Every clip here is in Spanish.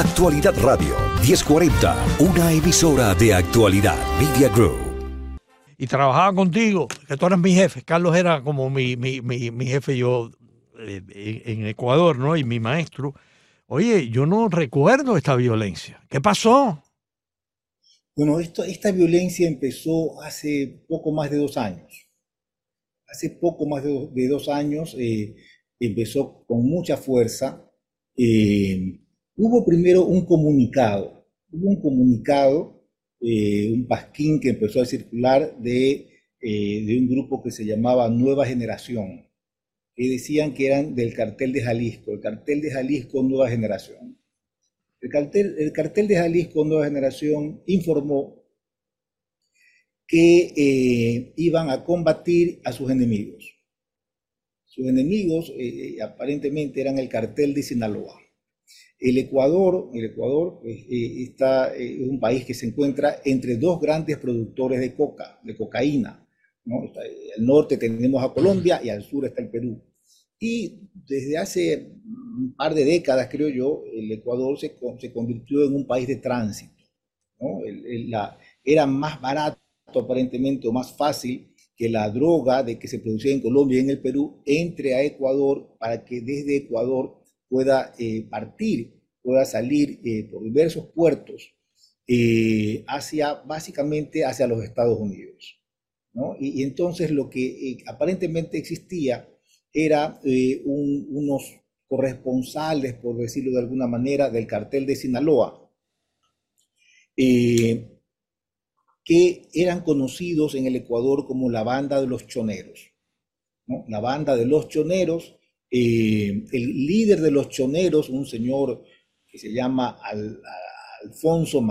Actualidad Radio 1040, una emisora de actualidad Media Group. Y trabajaba contigo, que tú eras mi jefe. Carlos era como mi, mi, mi, mi jefe yo eh, en, Ecuador, ¿no? Y mi maestro. Oye, yo no recuerdo esta violencia. ¿Qué pasó? Bueno, esto, esta violencia empezó hace poco más de dos años. Hace poco más de, do- de dos años eh, empezó con mucha fuerza. Eh, hubo primero un comunicado, hubo un comunicado, eh, un pasquín que empezó a circular de, eh, de un grupo que se llamaba Nueva Generación, que decían que eran del cartel de Jalisco, el cartel de Jalisco Nueva Generación. El cartel, el cartel de Jalisco Nueva Generación informó que eh, iban a combatir a sus enemigos. Sus enemigos aparentemente eran el cartel de Sinaloa. El Ecuador, el Ecuador pues, eh, está, eh, es un país que se encuentra entre dos grandes productores de coca, de cocaína. ¿no? Eh, al norte tenemos a Colombia y al sur está el Perú. Y desde hace un par de décadas, creo yo, el Ecuador se, con- se convirtió en un país de tránsito. era más barato aparentemente o más fácil que la droga de que se producía en Colombia y en el Perú entre a Ecuador para que desde Ecuador pueda eh, partir, pueda salir eh, por diversos puertos eh, hacia, básicamente hacia los Estados Unidos. ¿no? Y, entonces lo que aparentemente existía era un- unos corresponsales, por decirlo de alguna manera, del cartel de Sinaloa, que eran conocidos en el Ecuador como la banda de los choneros. La banda de los choneros, eh, el líder de los choneros, un señor que se llama Alfonso,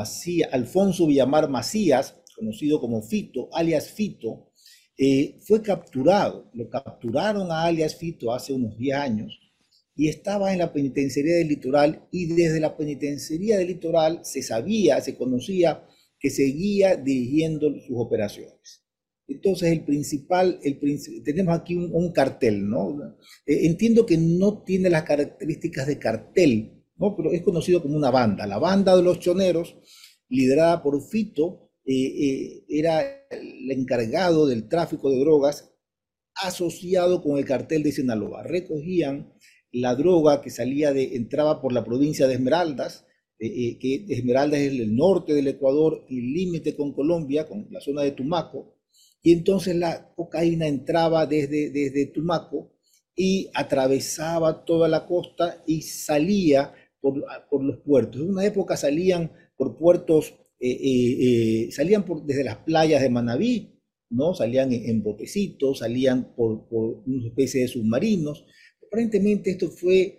Alfonso Villamar Macías, conocido como Fito, alias Fito, eh, fue capturado. Lo capturaron a alias Fito hace unos 10 años y estaba en la penitenciaría del litoral y desde la penitenciaría del litoral se sabía, se conocía que seguía dirigiendo sus operaciones. Entonces, el principal, el tenemos aquí un, cartel, ¿no? Eh, entiendo que no tiene las características de cartel, ¿no? Pero es conocido como una banda. La banda de los choneros, liderada por Fito, eh, eh, era el encargado del tráfico de drogas asociado con el cartel de Sinaloa. Recogían la droga que salía de, entraba por la provincia de Esmeraldas, que Esmeraldas es el norte del Ecuador y límite con Colombia, con la zona de Tumaco, y entonces la cocaína entraba desde, desde Tumaco y atravesaba toda la costa y salía por, por los puertos. En una época salían por puertos, eh, eh, eh, salían por, desde las playas de Manabí, ¿no? Salían en, botecitos, salían por, por una especie de submarinos. Aparentemente esto fue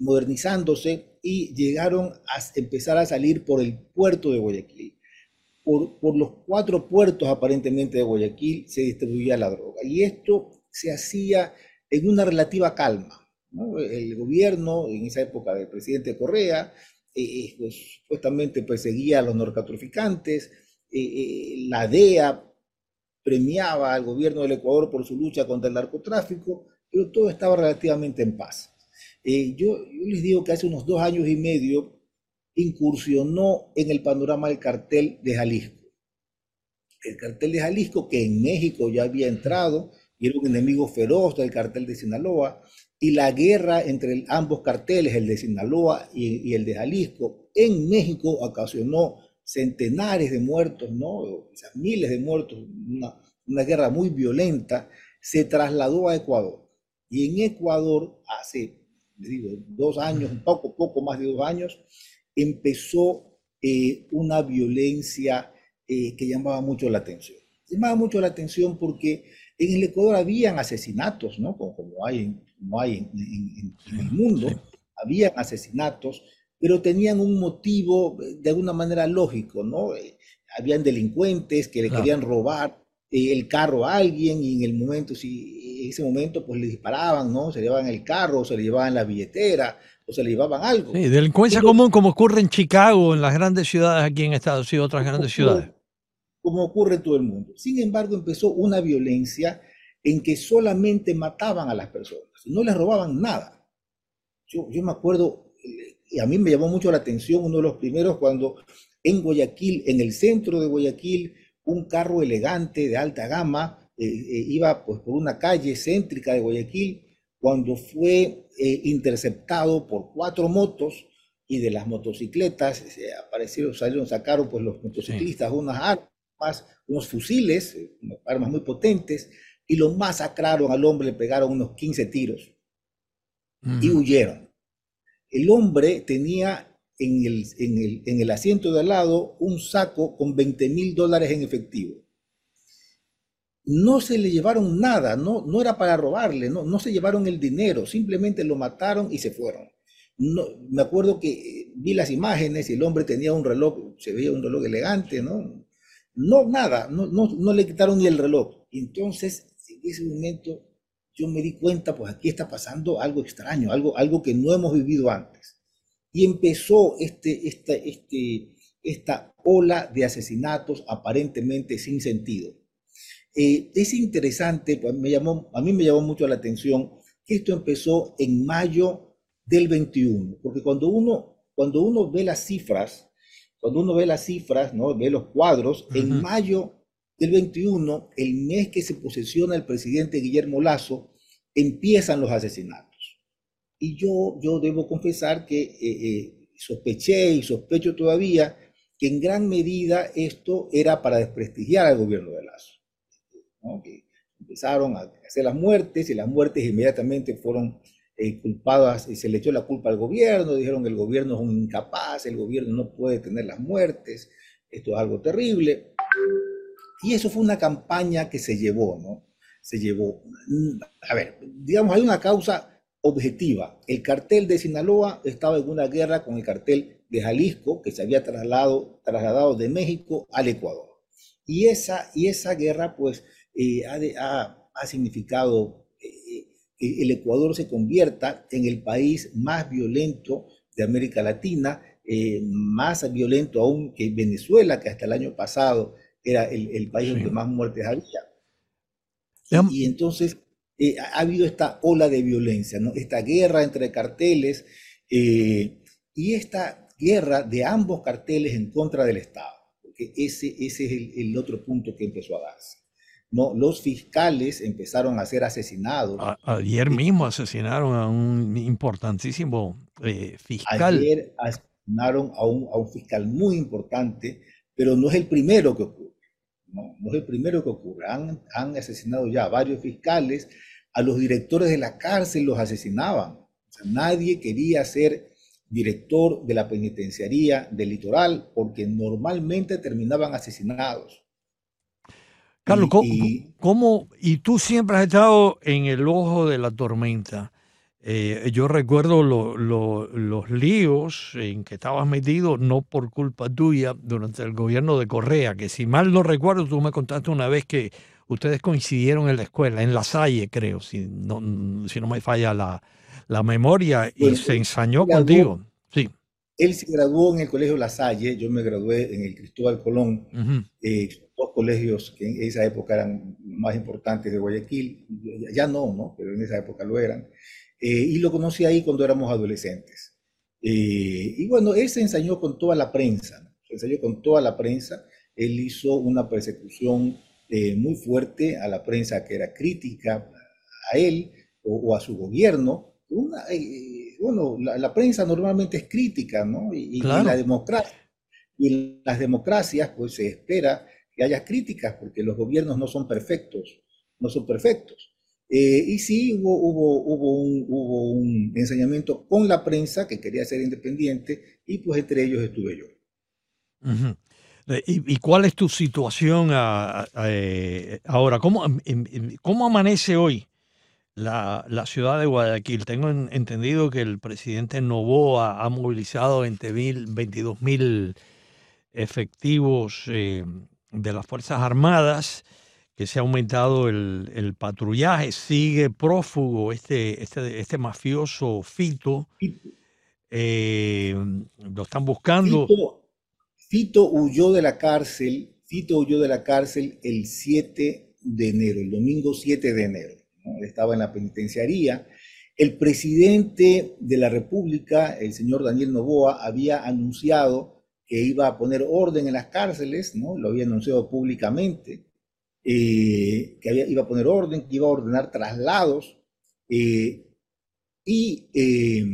modernizándose y llegaron a empezar a salir por el puerto de Guayaquil. Por, por los cuatro puertos aparentemente de Guayaquil se distribuía la droga. Y esto se hacía en una relativa calma. ¿no? El gobierno, en esa época del presidente Correa, eh, pues, supuestamente perseguía a los narcotraficantes, eh, eh, la DEA premiaba al gobierno del Ecuador por su lucha contra el narcotráfico, pero todo estaba relativamente en paz. Eh, yo, yo les digo que hace unos dos años y medio incursionó en el panorama del cartel de Jalisco. El cartel de Jalisco, que en México ya había entrado y era un enemigo feroz del cartel de Sinaloa, y la guerra entre ambos carteles, el de Sinaloa y, el de Jalisco, en México ocasionó centenares de muertos, ¿no? Miles de muertos, una, guerra muy violenta, se trasladó a Ecuador. Y en Ecuador, hace, digo, dos años, un poco, poco más de dos años, empezó eh, una violencia eh, que llamaba mucho la atención. Llamaba mucho la atención porque en el Ecuador habían asesinatos, ¿no? Como, como hay, como hay en, en- en el mundo, habían asesinatos, pero tenían un motivo eh, de alguna manera lógico, ¿no? Eh, habían delincuentes que le Claro. querían robar el carro a alguien y en el momento, si en ese momento pues le disparaban, ¿no? Se le llevaban el carro, se le llevaban la billetera, o se le llevaban algo. Sí, delincuencia Pero- común como ocurre en Chicago, en las grandes ciudades aquí en Estados Unidos y otras grandes ciudades. como ocurre en todo el mundo. Sin embargo, empezó una violencia en que solamente mataban a las personas, no les robaban nada. Yo, yo me acuerdo, y a mí me llamó mucho la atención uno de los primeros cuando en Guayaquil, en el centro de Guayaquil, un carro elegante de alta gama eh, eh, iba pues, por una calle céntrica de Guayaquil cuando fue eh, interceptado por cuatro motos y de las motocicletas se aparecieron, salieron, sacaron pues los motociclistas unas armas, unos fusiles, armas muy potentes, y lo masacraron al hombre, le pegaron unos 15 tiros y huyeron. El hombre tenía en el, en el, en el asiento de al lado un saco con 20 mil dólares en efectivo. No se le llevaron nada, no, no era para robarle, no, no se llevaron el dinero, simplemente lo mataron y se fueron. No, me acuerdo que vi las imágenes y el hombre tenía un reloj, se veía un reloj elegante, ¿no? No, nada, no, no, no le quitaron ni el reloj. Entonces, en ese momento yo me di cuenta, pues aquí está pasando algo extraño, algo, algo que no hemos vivido antes. Y empezó este, este, este, esta ola de asesinatos aparentemente sin sentido. Eh, es interesante, pues me llamó, a mí me llamó mucho la atención que esto empezó en mayo del 21, porque cuando uno, cuando uno ve las cifras, cuando uno ve las cifras, ¿no? ve los cuadros, en mayo del 21, el mes que se posesiona el presidente Guillermo Lazo, empiezan los asesinatos. Y yo, yo debo confesar que eh, eh, sospeché y sospecho todavía que en gran medida esto era para desprestigiar al gobierno de Lazo. Que empezaron a hacer las muertes y las muertes inmediatamente fueron eh, culpadas y se le echó la culpa al gobierno, dijeron que el gobierno es un incapaz, el gobierno no puede tener las muertes, esto es algo terrible. Y eso fue una campaña que se llevó, ¿no? Se llevó. A ver, digamos, hay una causa objetiva. El cartel de Sinaloa estaba en una guerra con el cartel de Jalisco, que se había trasladado, trasladado de México al Ecuador. Y esa, y esa guerra, pues, eh, ha, ha, significado eh, que el Ecuador se convierta en el país más violento de América Latina, eh, más violento aún que Venezuela, que hasta el año pasado era el, país donde más muertes había. Y, entonces eh, ha habido esta ola de violencia, ¿no? esta guerra entre carteles eh, y esta guerra de ambos carteles en contra del Estado, porque ese, ese es el, otro punto que empezó a darse. ¿No? Los fiscales empezaron a ser asesinados. ayer mismo asesinaron a un importantísimo eh, fiscal. Ayer asesinaron a un, a un fiscal muy importante, pero no es el primero que ocurre. No, es el primero que ocurre. Han, han, asesinado ya varios fiscales, a los directores de la cárcel los asesinaban. nadie quería ser director de la penitenciaría del litoral porque normalmente terminaban asesinados. Carlos, ¿cómo, y tú siempre has estado en el ojo de la tormenta? Eh, yo recuerdo los líos en que estabas metido, no por culpa tuya, durante el gobierno de Correa, que si mal no recuerdo, tú me contaste una vez que ustedes coincidieron en la escuela, en La Salle, creo, si no, si no me falla la, memoria, y se ensañó contigo. Sí. Él se graduó en el Colegio La Salle, yo me gradué en el Cristóbal Colón, eh, dos colegios que en esa época eran más importantes de Guayaquil, ya no, ¿no? Pero en esa época lo eran. Eh, y lo conocí ahí cuando éramos adolescentes. Eh, y bueno, él se ensañó con toda la prensa, se ensañó con toda la prensa, él hizo una persecución eh, muy fuerte a la prensa que era crítica a él o, a su gobierno. bueno, la, prensa normalmente es crítica, ¿no? Y, la democracia, y las democracias, pues se espera que haya críticas, porque los gobiernos no son perfectos, no son perfectos. Eh, y sí hubo, hubo, hubo, un, hubo, un, enseñamiento con la prensa que quería ser independiente y pues entre ellos estuve yo. Eh, ¿Y, cuál es tu situación eh, ahora? ¿Cómo, ¿Cómo, amanece hoy la, la, ciudad de Guayaquil? Tengo entendido que el presidente Novoa ha movilizado 22 mil efectivos de las Fuerzas Armadas que se ha aumentado el, patrullaje, sigue prófugo este, este, este mafioso Fito. Eh, lo están buscando. Fito, huyó de la cárcel, Fito huyó de la cárcel el 7 de enero, el domingo 7 de enero. Estaba en la penitenciaría El presidente de la República, el señor Daniel Novoa, había anunciado que iba a poner orden en las cárceles, ¿no? Lo había anunciado públicamente, eh, que iba a poner orden, que iba a ordenar traslados. Eh, y eh,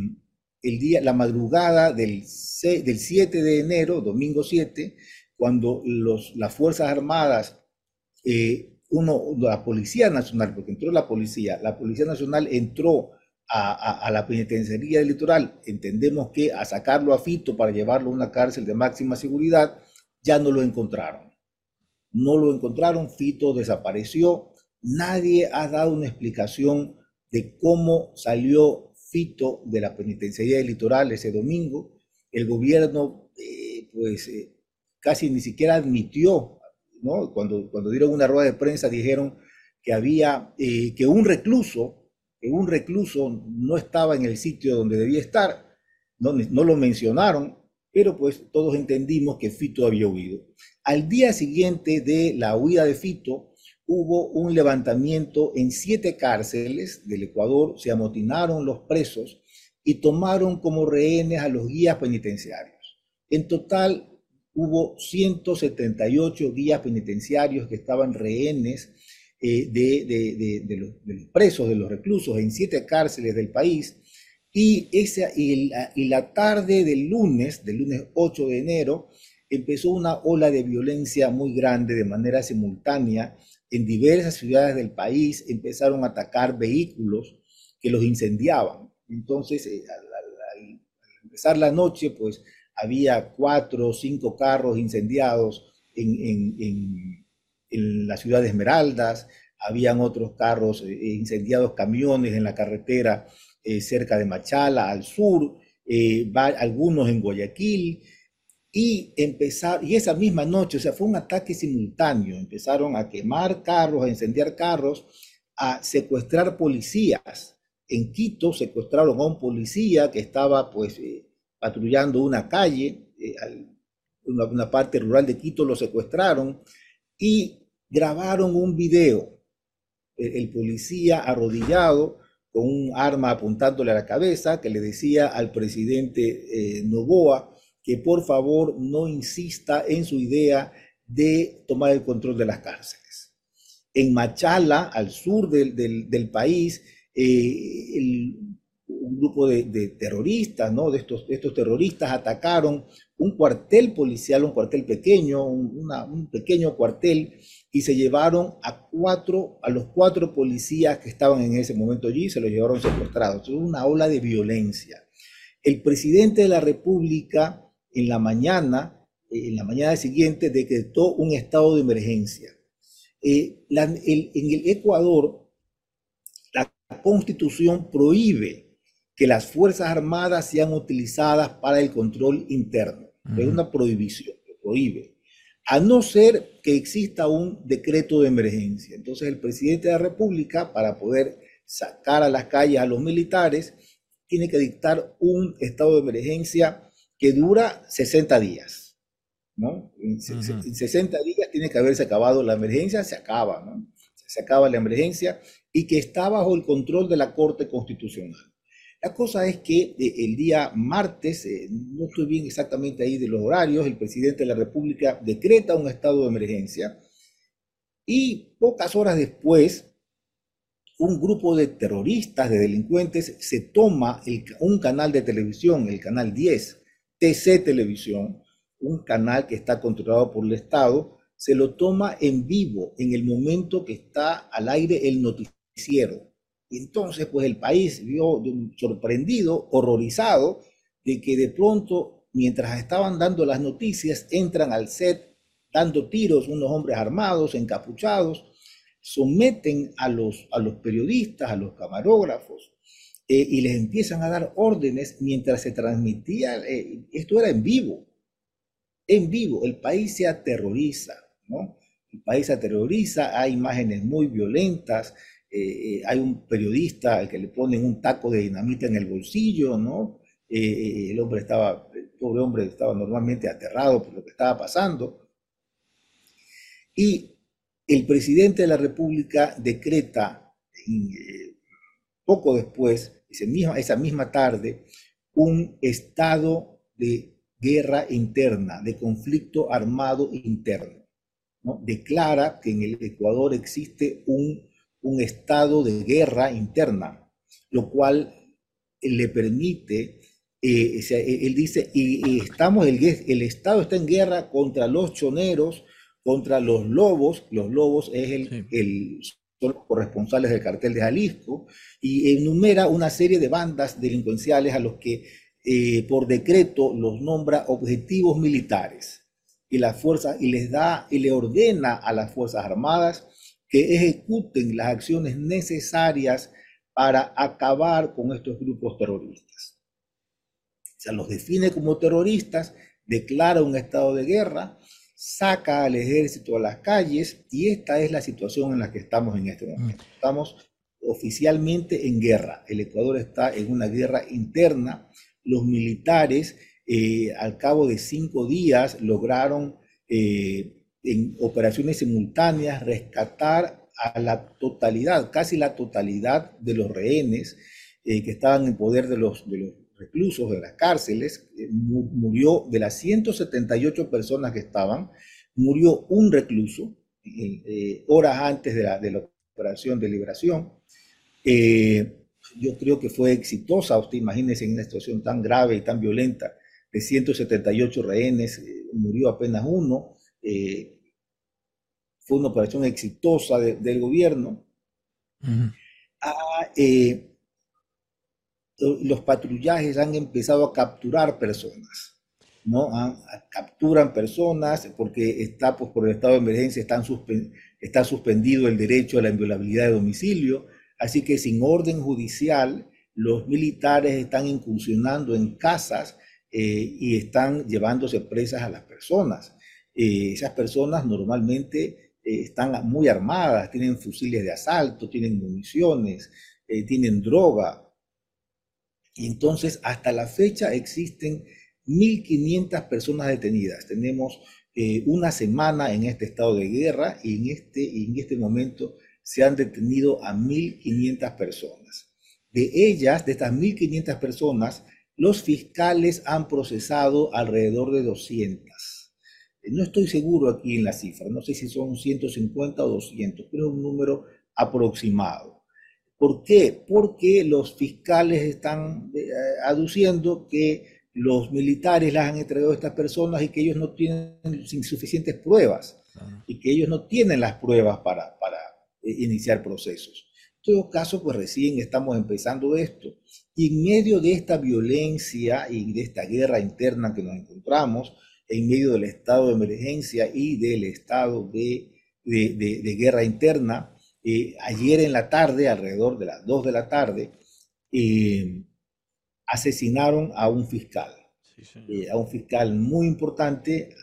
el día, la madrugada del, del 7 de enero, domingo 7, cuando los, las Fuerzas Armadas, uno, la Policía Nacional, porque entró la policía, la Policía Nacional entró a, la penitenciaría del litoral, entendemos que a sacarlo a Fito para llevarlo a una cárcel de máxima seguridad, ya no lo encontraron. No lo encontraron, Fito desapareció. Nadie ha dado una explicación de cómo salió Fito de la penitenciaría del litoral ese domingo. El gobierno, eh, pues, eh, casi ni siquiera admitió, ¿no? Cuando, cuando dieron una rueda de prensa dijeron que había, eh, que un recluso que un recluso no estaba en el sitio donde debía estar, no, no lo mencionaron, pero pues todos entendimos que Fito había huido. Al día siguiente de la huida de Fito, hubo un levantamiento en siete cárceles del Ecuador, se amotinaron los presos y tomaron como rehenes a los guías penitenciarios. En total hubo 178 guías penitenciarios que estaban rehenes eh, de, los, presos, de los reclusos en siete cárceles del país. Y, esa, y, la, tarde del lunes, del lunes 8 de enero, empezó una ola de violencia muy grande de manera simultánea en diversas ciudades del país. Empezaron a atacar vehículos que los incendiaban. Entonces, eh, al, empezar la noche, pues había cuatro o cinco carros incendiados en, en en la ciudad de Esmeraldas, habían otros carros eh, incendiados, camiones en la carretera eh, cerca de Machala, al sur, eh, algunos en Guayaquil, y empezar, y esa misma noche, o sea, fue un ataque simultáneo, empezaron a quemar carros, a incendiar carros, a secuestrar policías. En Quito secuestraron a un policía que estaba pues patrullando una calle, una, una parte rural de Quito lo secuestraron, y grabaron un video. El, policía arrodillado con un arma apuntándole a la cabeza que le decía al presidente eh, Novoa que por favor no insista en su idea de tomar el control de las cárceles. En Machala, al sur del, país, eh, un grupo de, terroristas, ¿no? de, estos, estos terroristas atacaron un cuartel policial, un cuartel pequeño, un, pequeño cuartel, y se llevaron a cuatro, a los cuatro policías que estaban en ese momento allí, se los llevaron secuestrados. Hubo una ola de violencia. El presidente de la República en la mañana, en la mañana siguiente, decretó un estado de emergencia. Eh, en el Ecuador, la constitución prohíbe que las Fuerzas Armadas sean utilizadas para el control interno. Es una prohibición que prohíbe, a no ser que exista un decreto de emergencia. Entonces el presidente de la República, para poder sacar a las calles a los militares, tiene que dictar un estado de emergencia que dura 60 días. ¿no? En, 60 días tiene que haberse acabado la emergencia, se acaba, ¿no? Se acaba la emergencia y que está bajo el control de la Corte Constitucional. La cosa es que eh, el día martes, eh, no estoy bien exactamente ahí de los horarios, el presidente de la República decreta un estado de emergencia y pocas horas después, un grupo de terroristas, de delincuentes, se toma un canal de televisión, el canal 10, TC Televisión, un canal que está controlado por el Estado, se lo toma en vivo en el momento que está al aire el noticiero. Y entonces, pues el país vio sorprendido, horrorizado, de que de pronto, mientras estaban dando las noticias, entran al set dando tiros unos hombres armados, encapuchados, someten a los, a los periodistas, a los camarógrafos, eh, y les empiezan a dar órdenes mientras se transmitía, eh, esto era en vivo, en vivo, el país se aterroriza, ¿no? El país se aterroriza, hay imágenes muy violentas, eh, hay un periodista al que le ponen un taco de dinamita en el bolsillo, ¿no? Eh, el hombre estaba, el pobre hombre estaba normalmente aterrado por lo que estaba pasando. Y el presidente de la República decreta, eh, poco después, esa misma tarde, un estado de guerra interna, de conflicto armado interno. ¿no? Declara que en el Ecuador existe un, un estado de guerra interna, lo cual le permite, eh, él dice, y, estamos, el, el, Estado está en guerra contra los choneros, contra los lobos, los lobos es el, el son los corresponsales del cartel de Jalisco, y enumera una serie de bandas delincuenciales a los que eh, por decreto los nombra objetivos militares y las fuerzas y les da y le ordena a las fuerzas armadas que ejecuten las acciones necesarias para acabar con estos grupos terroristas. O sea, los define como terroristas, declara un estado de guerra, saca al ejército a las calles y esta es la situación en la que estamos en este momento. Mm. Estamos oficialmente en guerra. El Ecuador está en una guerra interna los militares eh, al cabo de cinco días lograron eh, en operaciones simultáneas rescatar a la totalidad, casi la totalidad de los rehenes eh, que estaban en poder de los, de los reclusos de las cárceles. murió de las 178 personas que estaban, murió un recluso horas antes de la, de la operación de liberación yo creo que fue exitosa. Usted imagínese en una situación tan grave y tan violenta, de 178 rehenes, eh, murió apenas uno. Eh, fue una operación exitosa del gobierno. Eh, los patrullajes han empezado a capturar personas, ¿no? capturan personas porque está, pues, por el estado de emergencia están está suspendido el derecho a la inviolabilidad de domicilio Así que sin orden judicial, los militares están incursionando en casas eh, y están llevándose presas a las personas. Eh, esas personas normalmente eh, están muy armadas, tienen fusiles de asalto, tienen municiones, tienen droga. Y entonces, hasta la fecha existen 1.500 personas detenidas. Tenemos una semana en este estado de guerra y en este, en este momento se han detenido a 1.500 personas. De ellas, de estas 1.500 personas, los fiscales han procesado alrededor de 200. No estoy seguro aquí en la cifra, no sé si son 150 o 200, pero es un número aproximado. ¿Por qué? Porque los fiscales están eh, aduciendo que los militares las han entregado a estas personas y que ellos no tienen suficientes pruebas y que ellos no tienen las pruebas para, para, eh, iniciar procesos. En todo caso, pues recién estamos empezando esto. Y en medio de esta violencia y de esta guerra interna que nos encontramos, en medio del estado de emergencia y del estado de, de, guerra interna, eh, ayer en la tarde, alrededor de las 2 de la tarde, eh, asesinaron a un fiscal, a un fiscal muy importante,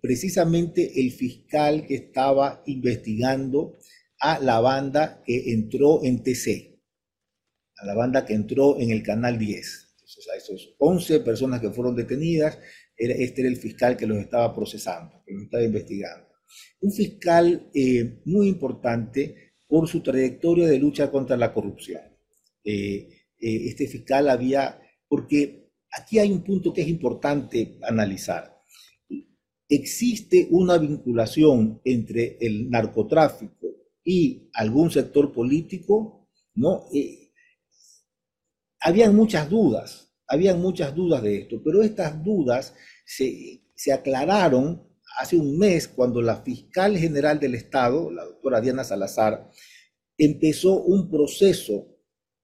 precisamente el fiscal que estaba investigando a la banda que entró en TC, a la banda que entró en el Canal 10. Entonces, a esos 11 personas que fueron detenidas, este era el fiscal que los estaba procesando, que los estaba investigando. Un fiscal eh, muy importante por su trayectoria de lucha contra la corrupción. Eh, eh, este fiscal había, porque aquí hay un punto que es importante analizar existe una vinculación entre el narcotráfico y algún sector político, ¿no? Eh, habían muchas dudas, habían muchas dudas de esto, pero estas dudas se, aclararon hace un mes cuando la fiscal general del Estado, la doctora Diana Salazar, empezó un proceso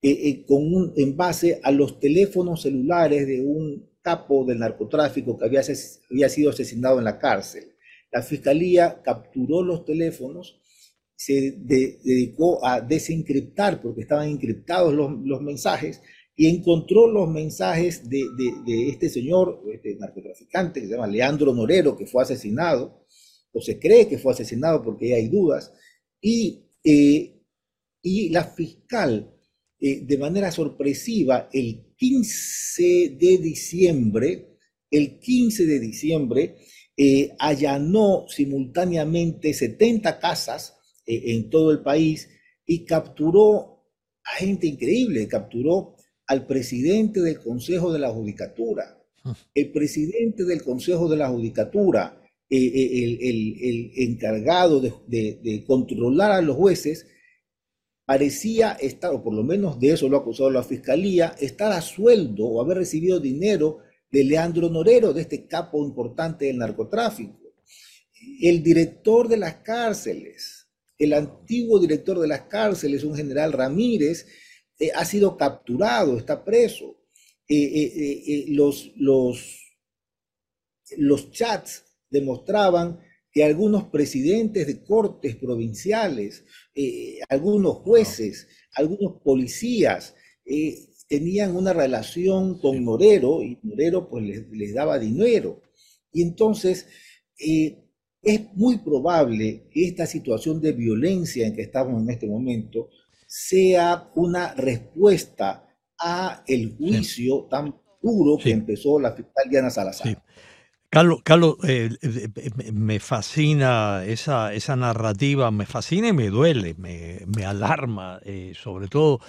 eh, eh, con en base a los teléfonos celulares de un capo del narcotráfico que había, había sido asesinado en la cárcel. La fiscalía capturó los teléfonos, se dedicó a desencriptar, porque estaban encriptados los, los mensajes, y encontró los mensajes de, de, este señor, este narcotraficante, que se llama Leandro Norero, que fue asesinado, o se cree que fue asesinado porque hay dudas, y, eh, y la fiscal, eh, de manera sorpresiva, el 15 de diciembre, el 15 de diciembre, eh, allanó simultáneamente 70 casas en todo el país y capturó gente increíble, capturó al presidente del Consejo de la Judicatura. El presidente del Consejo de la Judicatura, eh, eh, el, encargado de, controlar a los jueces, parecía estar, o por lo menos de eso lo ha acusado la fiscalía, estar a sueldo o haber recibido dinero de Leandro Norero, de este capo importante del narcotráfico. El director de las cárceles, el antiguo director de las cárceles, un general Ramírez, eh, ha sido capturado, está preso. los, los, los chats demostraban que algunos presidentes de cortes provinciales, eh, algunos jueces, algunos policías eh, tenían una relación con Norero y Norero pues les, daba dinero. Y entonces eh, es muy probable que esta situación de violencia en que estamos en este momento sea una respuesta a el juicio tan duro que empezó la fiscal Diana Salazar. Carlos, Carlos eh, eh, eh, me fascina esa, esa narrativa, me fascina y me duele, me, alarma, sobre todo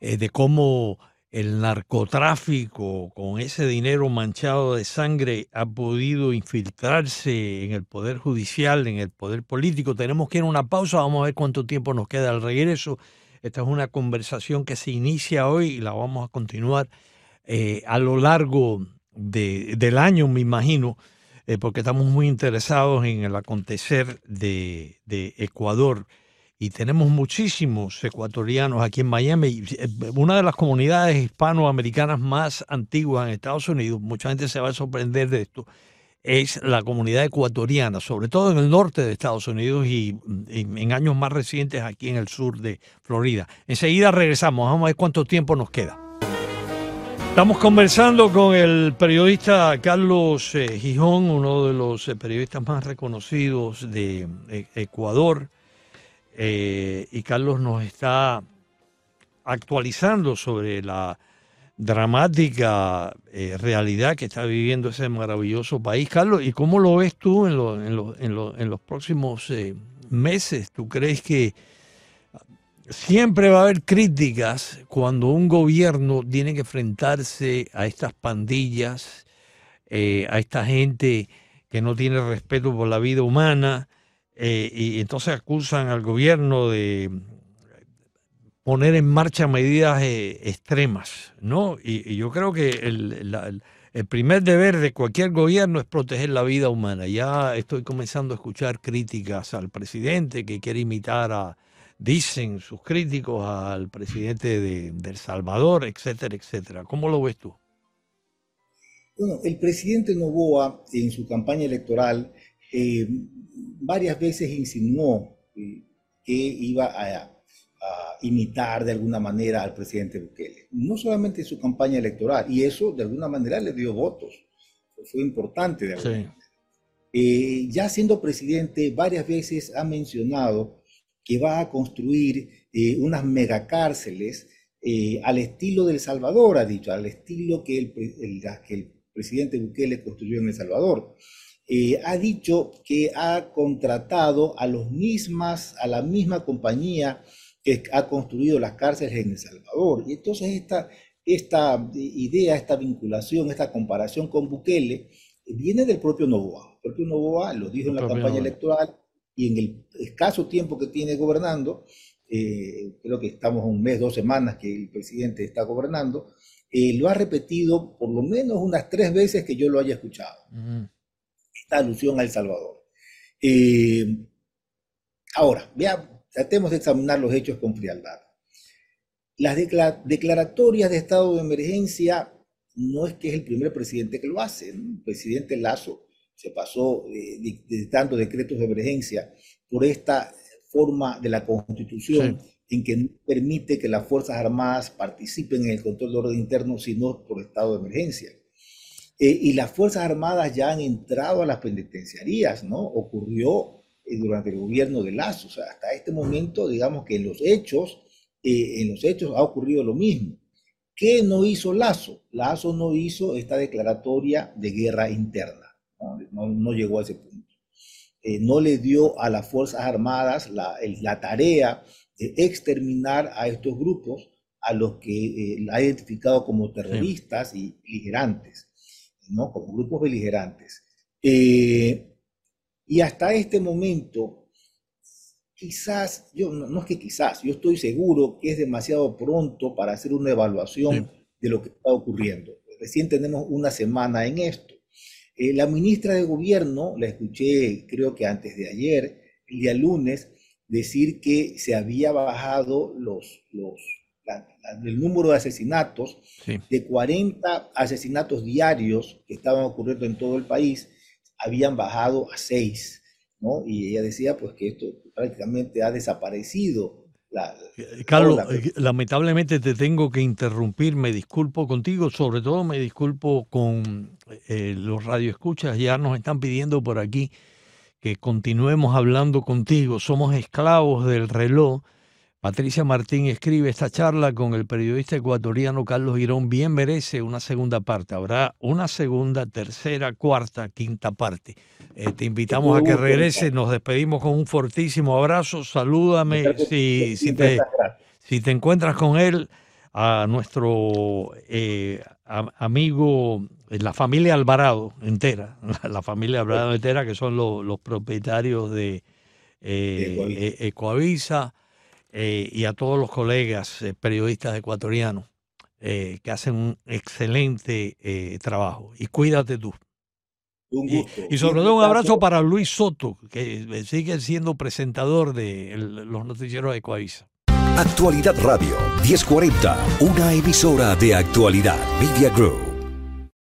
de cómo el narcotráfico con ese dinero manchado de sangre ha podido infiltrarse en el poder judicial, en el poder político. Tenemos que ir a una pausa, vamos a ver cuánto tiempo nos queda al regreso. Esta es una conversación que se inicia hoy y la vamos a continuar a lo largo del año, me imagino, eh, porque estamos muy interesados en el acontecer de, Ecuador y tenemos muchísimos ecuatorianos aquí en Miami. Eh, una de las comunidades hispanoamericanas más antiguas en Estados Unidos, mucha gente se va a sorprender de esto, es la comunidad ecuatoriana, sobre todo en el norte de Estados Unidos y, en años más recientes aquí en el sur de Florida. Enseguida regresamos, vamos a ver cuánto tiempo nos queda. Estamos conversando con el periodista Carlos eh, Gijón, uno de los eh, periodistas más reconocidos de eh, y Carlos nos está actualizando sobre la dramática realidad que está viviendo ese maravilloso país. Carlos, ¿y cómo lo ves tú en, en los próximos meses? ¿Tú crees que siempre va a haber críticas cuando un gobierno tiene que enfrentarse a estas pandillas, eh, a esta gente que no tiene respeto por la vida humana, eh, y entonces acusan al gobierno de poner en marcha medidas eh, extremas, ¿no? Y, yo creo que el, primer deber de cualquier gobierno es proteger la vida humana. Ya estoy comenzando a escuchar críticas al presidente que quiere imitar a, dicen sus críticos al presidente de, El Salvador, etcétera, etcétera. ¿Cómo lo ves tú? Bueno, el presidente Novoa en su campaña electoral eh, varias veces insinuó eh, que iba a, imitar de alguna manera al presidente Bukele. No solamente en su campaña electoral, y eso de alguna manera le dio votos. Fue importante de alguna manera. Eh, ya siendo presidente, varias veces ha mencionado que va a construir unas megacárceles al estilo del Salvador, ha dicho, al estilo que el, que el presidente Bukele construyó en El Salvador. Eh, ha dicho que ha contratado a, los mismas, a la misma compañía que ha construido las cárceles en El Salvador. Y entonces esta, esta idea, esta vinculación, esta comparación con Bukele viene del propio Novoa. El propio Novoa lo dijo en la campaña electoral, y en el escaso tiempo que tiene gobernando, eh, creo que estamos un mes, dos semanas que el presidente está gobernando, eh, lo ha repetido por lo menos unas tres veces que yo lo haya escuchado. Alusión a El Salvador. Eh, ahora, veamos, tratemos de examinar los hechos con frialdad. Las declaratorias de estado de emergencia no es que es el primer presidente que lo hace. El presidente Lazo se pasó eh, dictando decretos de emergencia por esta forma de la Constitución en que no permite que las Fuerzas Armadas participen en el control de orden interno, sino por estado de emergencia. Eh, y las Fuerzas Armadas ya han entrado a las penitenciarías, ¿no? Ocurrió eh, durante el gobierno de Lazo. O sea, hasta este momento, digamos que en los hechos, en los hechos ha ocurrido lo mismo. ¿Qué no hizo Lazo? Lazo no hizo esta declaratoria de guerra interna no, llegó a ese punto. Eh, no le dio a las Fuerzas Armadas la, tarea de exterminar a estos grupos a los que ha identificado como terroristas y beligerantes, ¿no? como grupos beligerantes. y hasta este momento, quizás, yo no, es que quizás, yo estoy seguro que es demasiado pronto para hacer una evaluación de lo que está ocurriendo. Recién tenemos una semana en esto. Eh, la ministra de Gobierno, la escuché creo que antes de ayer, el día lunes, decir que se había bajado los, los, el número de asesinatos de 40 asesinatos diarios que estaban ocurriendo en todo el país, habían bajado a 6. ¿no? Y ella decía pues que esto prácticamente ha desaparecido eh, Carlos, eh, lamentablemente te tengo que interrumpir, me disculpo contigo, sobre todo me disculpo con eh, los radioescuchas, ya nos están pidiendo por aquí que continuemos hablando contigo, somos esclavos del reloj. Patricia Martín escribe esta charla con el periodista ecuatoriano Carlos Girón, bien merece una segunda parte, habrá una segunda, tercera, cuarta, quinta parte. Eh, te invitamos a que regrese. Nos despedimos con un fortísimo abrazo. Salúdame si, si, te, si te encuentras con él, a nuestro eh, amigo, la familia Alvarado entera, la familia Alvarado entera, que son los, propietarios de eh, Ecoavisa, y a todos los colegas periodistas ecuatorianos que hacen un excelente trabajo. Y cuídate tú. Y, sobre todo un abrazo para Luis Soto, que sigue siendo presentador de los noticieros de Coavisa. Actualidad Radio 1040, una emisora de actualidad Media Group.